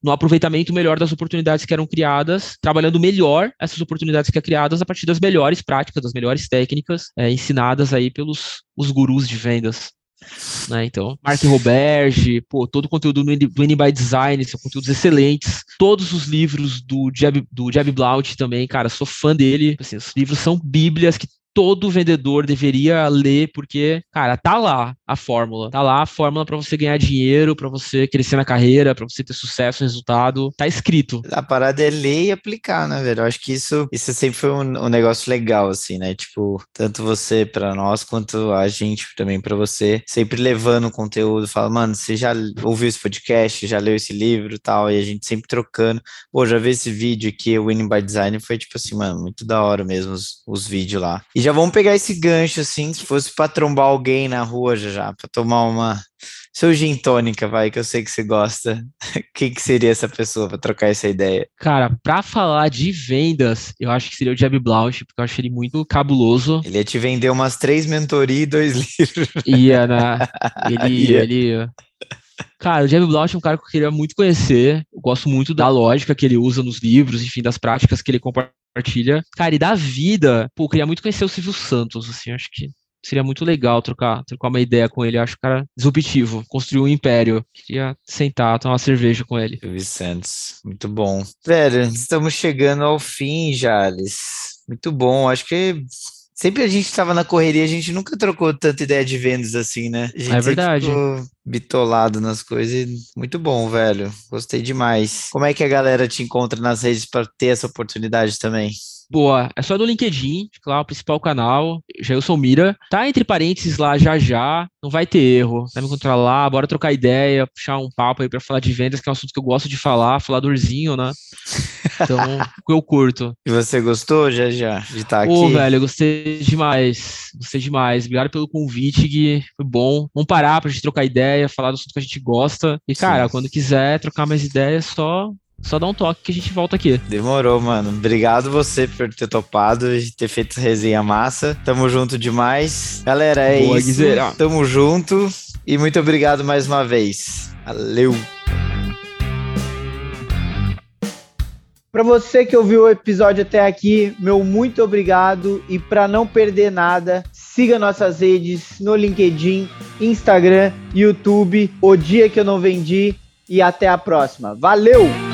no aproveitamento melhor das oportunidades que eram criadas, trabalhando melhor essas oportunidades que eram criadas a partir das melhores práticas, das melhores técnicas é, ensinadas aí pelos os gurus de vendas. Né, então, Mark Roberge, pô, todo o conteúdo do, Any by Design, são conteúdos excelentes. Todos os livros do Jeb, do Jeb Blount também, cara, sou fã dele. Assim, os livros são bíblias que todo vendedor deveria ler, porque, cara, tá lá a fórmula. Tá lá a fórmula para você ganhar dinheiro, para você crescer na carreira, para você ter sucesso, resultado. Tá escrito. A parada é ler e aplicar, né, velho? Eu acho que isso, isso sempre foi um, um negócio legal, assim, né? Tipo, tanto você para nós, quanto a gente também para você, sempre levando conteúdo, fala, mano, você já ouviu esse podcast, já leu esse livro e tal, e a gente sempre trocando. Pô, já vi esse vídeo aqui, o Winning by Design, foi tipo assim, mano, muito da hora mesmo os, os vídeos lá. E já vamos pegar esse gancho, assim, se fosse pra trombar alguém na rua já, já pra tomar uma seu gin tônica, vai, que eu sei que você gosta. [laughs] Quem que seria essa pessoa para trocar essa ideia? Cara, para falar de vendas, eu acho que seria o Jeb Blouch, porque eu acho ele muito cabuloso. Ele ia te vender umas três mentorias e dois [laughs] livros. Ia, né? [laughs] Ele, ia. ele... Cara, o Jeb Blouch é um cara que eu queria muito conhecer. Eu gosto muito da lógica que ele usa nos livros, enfim, das práticas que ele compartilha. Cara, e da vida, pô, eu queria muito conhecer o Silvio Santos, assim, acho que seria muito legal trocar, trocar uma ideia com ele. Acho o cara disruptivo, construiu um império. Queria sentar, tomar uma cerveja com ele. Vicentes, muito bom. Velho, estamos chegando ao fim, Jales. Muito bom. Acho que sempre a gente estava na correria, a gente nunca trocou tanta ideia de vendas assim, né? é verdade. Ficou bitolado nas coisas. Muito bom, velho. Gostei demais. Como é que a galera te encontra nas redes para ter essa oportunidade também? Boa, é só no LinkedIn, lá o principal canal, Jailson Mira. Tá entre parênteses lá já já, não vai ter erro. Vai me encontrar lá, bora trocar ideia, puxar um papo aí pra falar de vendas, que é um assunto que eu gosto de falar, falar do ursinho, né? Então, [laughs] eu curto. E você gostou, já já, de estar tá aqui? Pô, velho, eu gostei demais. Gostei demais. Obrigado pelo convite, Gui. Foi bom. Vamos parar pra gente trocar ideia, falar do assunto que a gente gosta. E, cara, Sim. quando quiser trocar mais ideias, só só dá um toque que a gente volta aqui. Demorou, mano. Obrigado você por ter topado e ter feito resenha massa. Tamo junto demais. Galera, é Boa, isso. Guizera. Tamo junto e muito obrigado mais uma vez. Valeu. Para você que ouviu o episódio até aqui, meu muito obrigado e para não perder nada, siga nossas redes no LinkedIn, Instagram, YouTube, O Dia que eu não vendi e até a próxima. Valeu!